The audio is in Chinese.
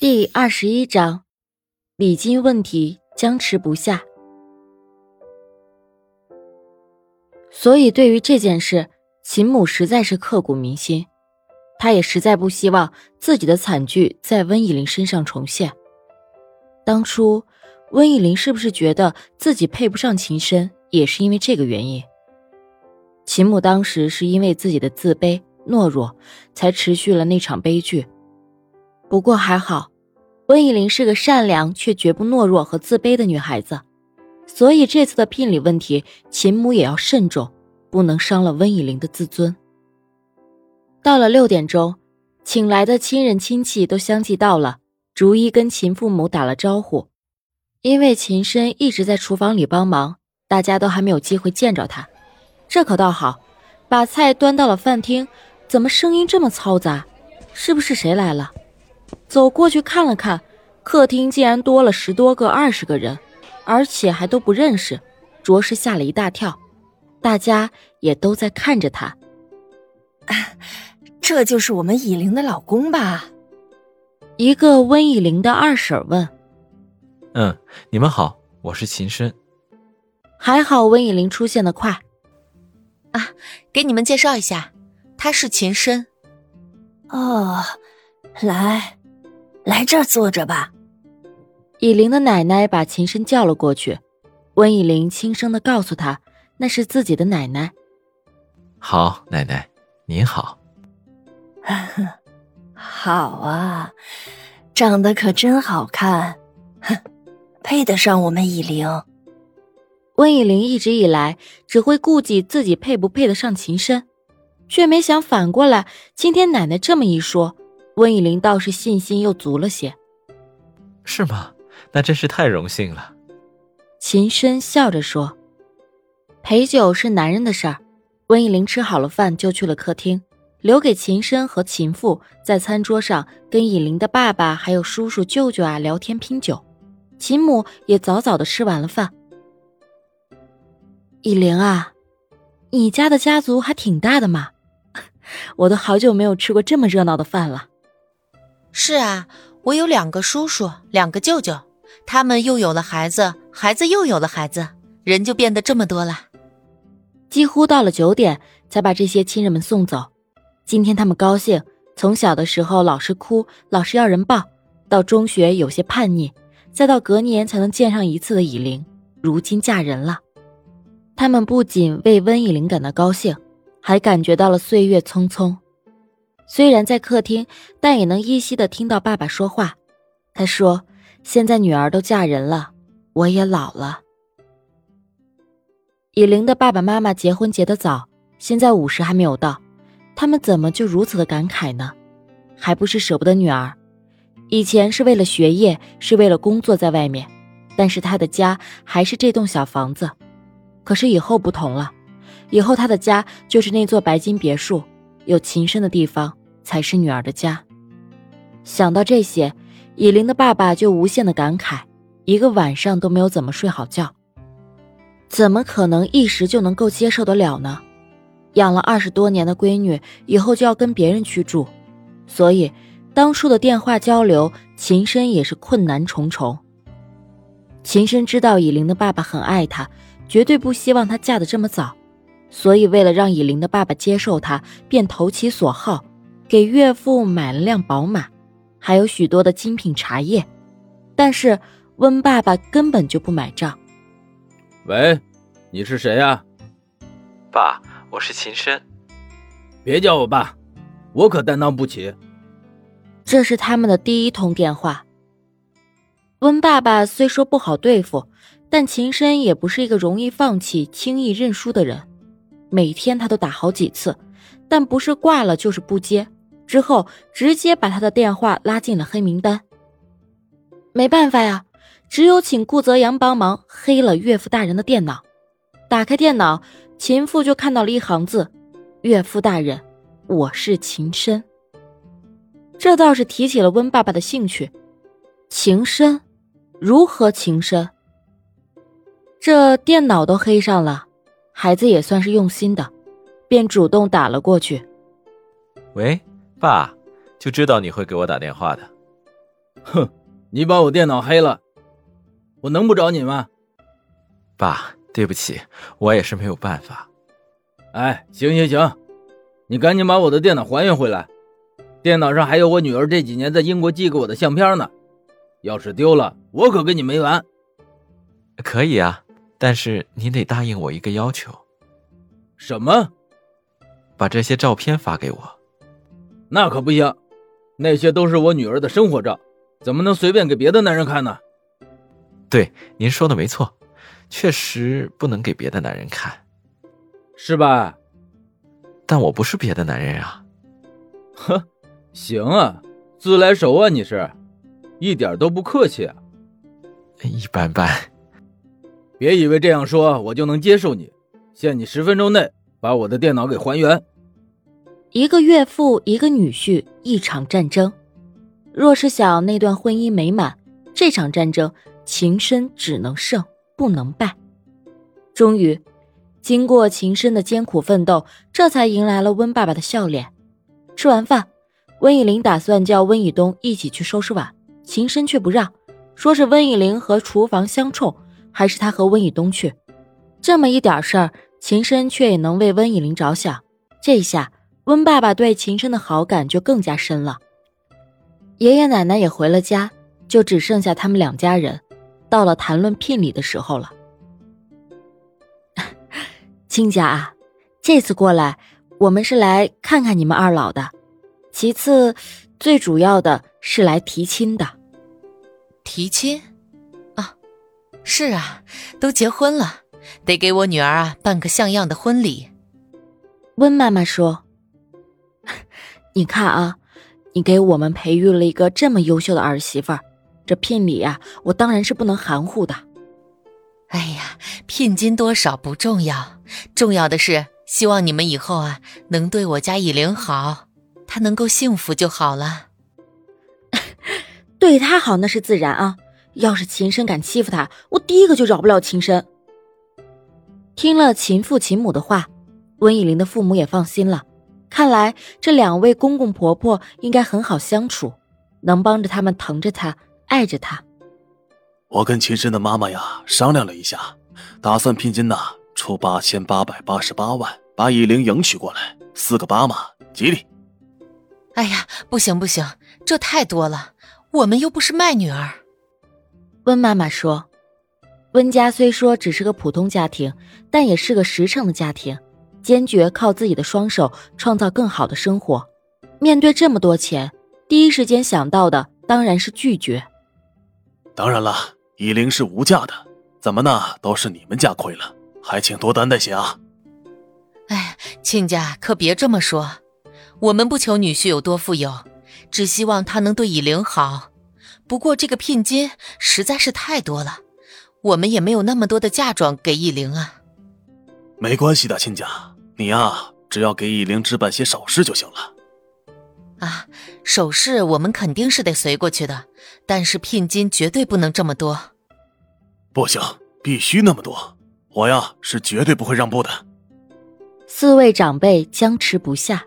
第二十一章，礼金问题僵持不下。所以，对于这件事，秦母实在是刻骨铭心。她也实在不希望自己的惨剧在温以玲身上重现。当初，温以玲是不是觉得自己配不上秦深，也是因为这个原因？秦母当时是因为自己的自卑、懦弱，才持续了那场悲剧。不过还好，温以玲是个善良却绝不懦弱和自卑的女孩子，所以这次的聘礼问题，秦母也要慎重，不能伤了温以玲的自尊。到了六点钟，请来的亲人亲戚都相继到了，逐一跟秦父母打了招呼。因为秦深一直在厨房里帮忙，大家都还没有机会见着他。这可倒好，把菜端到了饭厅，怎么声音这么嘈杂？是不是谁来了？走过去看了看，客厅竟然多了十多个、二十个人，而且还都不认识，着实吓了一大跳。大家也都在看着他。这就是我们以玲的老公吧？一个温以玲的二婶问。嗯，你们好，我是秦深。还好温以玲出现的快。啊，给你们介绍一下，他是秦深。哦，来，来这儿坐着吧。以玲的奶奶把秦深叫了过去，温以玲轻声的告诉他，那是自己的奶奶。好，奶奶，您好。好啊，长得可真好看，哼，配得上我们以玲。温以玲一直以来只会顾忌自己配不配得上秦深，却没想反过来，今天奶奶这么一说，温以玲倒是信心又足了些。是吗？那真是太荣幸了。秦深笑着说：“陪酒是男人的事儿。”温以玲吃好了饭就去了客厅。留给秦深和秦父在餐桌上跟以玲的爸爸还有叔叔舅舅啊聊天拼酒，秦母也早早的吃完了饭。以玲啊，你家的家族还挺大的嘛，我都好久没有吃过这么热闹的饭了。是啊，我有两个叔叔，两个舅舅，他们又有了孩子，孩子又有了孩子，人就变得这么多了。几乎到了九点才把这些亲人们送走。今天他们高兴，从小的时候老是哭，老是要人抱，到中学有些叛逆，再到隔年才能见上一次的以玲，如今嫁人了。他们不仅为温以玲感到高兴，还感觉到了岁月匆匆。虽然在客厅，但也能依稀的听到爸爸说话。他说：“现在女儿都嫁人了，我也老了。”以玲的爸爸妈妈结婚结得早，现在五十还没有到。他们怎么就如此的感慨呢？还不是舍不得女儿。以前是为了学业，是为了工作在外面，但是他的家还是这栋小房子。可是以后不同了，以后他的家就是那座白金别墅，有秦深的地方才是女儿的家。想到这些，以玲的爸爸就无限的感慨，一个晚上都没有怎么睡好觉。怎么可能一时就能够接受得了呢？养了二十多年的闺女，以后就要跟别人去住，所以当初的电话交流，秦深也是困难重重。秦深知道以玲的爸爸很爱她，绝对不希望她嫁得这么早，所以为了让以玲的爸爸接受她，便投其所好，给岳父买了辆宝马，还有许多的精品茶叶。但是温爸爸根本就不买账。喂，你是谁呀？爸。我是秦深，别叫我爸，我可担当不起。这是他们的第一通电话。温爸爸虽说不好对付，但秦深也不是一个容易放弃、轻易认输的人。每天他都打好几次，但不是挂了就是不接，之后直接把他的电话拉进了黑名单。没办法呀，只有请顾泽阳帮忙黑了岳父大人的电脑。打开电脑。秦父就看到了一行字：“岳父大人，我是秦深。”这倒是提起了温爸爸的兴趣。情深，如何情深？这电脑都黑上了，孩子也算是用心的，便主动打了过去。喂，爸，就知道你会给我打电话的。哼，你把我电脑黑了，我能不找你吗？爸，对不起，我也是没有办法。哎，行行行，你赶紧把我的电脑还原回来。电脑上还有我女儿这几年在英国寄给我的相片呢，要是丢了，我可跟你没完。可以啊，但是你得答应我一个要求。什么？把这些照片发给我。那可不行，那些都是我女儿的生活照，怎么能随便给别的男人看呢？对，您说的没错，确实不能给别的男人看，是吧？但我不是别的男人啊。哼，行啊，自来熟啊，你是，一点都不客气啊。一般般。别以为这样说我就能接受你，限你十分钟内把我的电脑给还原。一个岳父，一个女婿，一场战争。若是想那段婚姻美满，这场战争秦深只能胜不能败。终于，经过秦深的艰苦奋斗，这才迎来了温爸爸的笑脸。吃完饭，温以玲打算叫温以东一起去收拾碗，秦深却不让，说是温以玲和厨房相冲，还是他和温以东去。这么一点事儿，秦深却也能为温以玲着想，这下。温爸爸对秦深的好感就更加深了。爷爷奶奶也回了家，就只剩下他们两家人。到了谈论聘礼的时候了。亲家啊，这次过来，我们是来看看你们二老的。其次，最主要的是来提亲的。提亲？啊，是啊，都结婚了，得给我女儿啊办个像样的婚礼。温妈妈说。你看啊，你给我们培育了一个这么优秀的儿媳妇儿，这聘礼啊，我当然是不能含糊的。哎呀，聘金多少不重要，重要的是希望你们以后啊能对我家以玲好，她能够幸福就好了。对她好那是自然啊，要是秦深敢欺负她，我第一个就饶不了秦深。听了秦父秦母的话，温以玲的父母也放心了。看来这两位公公婆婆应该很好相处，能帮着他们疼着他，爱着他。我跟秦深的妈妈呀商量了一下，打算聘金呐出八千八百八十八万，把以玲迎娶过来，四个八嘛，吉利。哎呀，不行不行，这太多了，我们又不是卖女儿。温妈妈说：“温家虽说只是个普通家庭，但也是个实诚的家庭。”坚决靠自己的双手创造更好的生活。面对这么多钱，第一时间想到的当然是拒绝。当然了，以玲是无价的，怎么呢？都是你们家亏了，还请多担待些啊！哎，亲家可别这么说，我们不求女婿有多富有，只希望他能对以玲好。不过这个聘金实在是太多了，我们也没有那么多的嫁妆给以玲啊。没关系的，亲家。你呀，只要给以灵置办些首饰就行了。啊，首饰我们肯定是得随过去的，但是聘金绝对不能这么多。不行，必须那么多，我呀是绝对不会让步的。四位长辈僵持不下。